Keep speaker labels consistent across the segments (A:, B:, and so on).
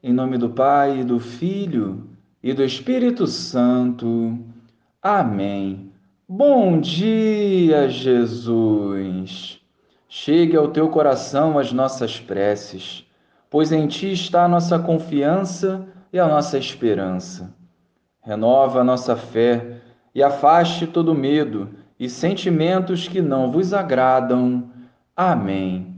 A: Em nome do Pai, do Filho e do Espírito Santo. Amém. Bom dia, Jesus. Chegue ao teu coração as nossas preces, pois em ti está a nossa confiança e a nossa esperança. Renova a nossa fé e afaste todo medo e sentimentos que não vos agradam. Amém.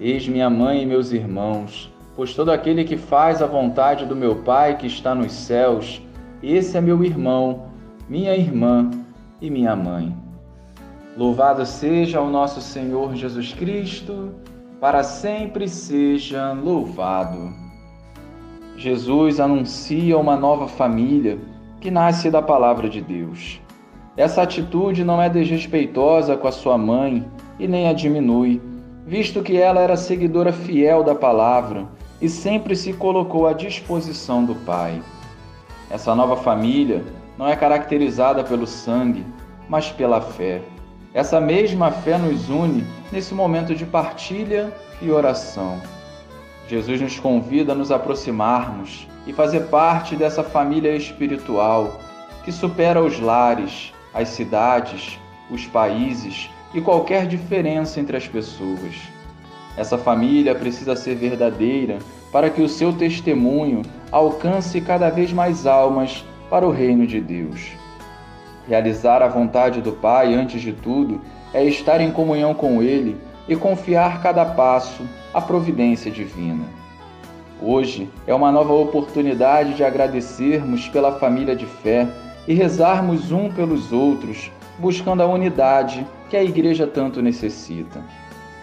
A: Eis minha mãe e meus irmãos. Pois todo aquele que faz a vontade do meu Pai que está nos céus, esse é meu irmão, minha irmã e minha mãe. Louvado seja o nosso Senhor Jesus Cristo, para sempre seja louvado. Jesus anuncia uma nova família que nasce da palavra de Deus. Essa atitude não é desrespeitosa com a sua mãe e nem a diminui, visto que ela era seguidora fiel da palavra e sempre se colocou à disposição do Pai. Essa nova família não é caracterizada pelo sangue, mas pela fé. Essa mesma fé nos une nesse momento de partilha e oração. Jesus nos convida a nos aproximarmos e fazer parte dessa família espiritual que supera os lares, as cidades, os países e qualquer diferença entre as pessoas. Essa família precisa ser verdadeira para que o seu testemunho alcance cada vez mais almas para o reino de Deus. Realizar a vontade do Pai, antes de tudo, é estar em comunhão com Ele e confiar cada passo à providência divina. Hoje é uma nova oportunidade de agradecermos pela família de fé e rezarmos um pelos outros, buscando a unidade que a Igreja tanto necessita.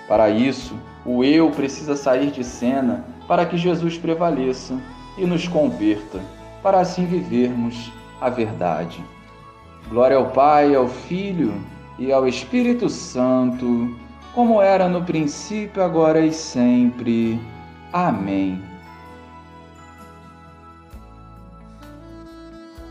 A: Para isso, o eu precisa sair de cena para que Jesus prevaleça e nos converta, para assim vivermos a verdade. Glória ao Pai, ao Filho e ao Espírito Santo, como era no princípio, agora e sempre. Amém.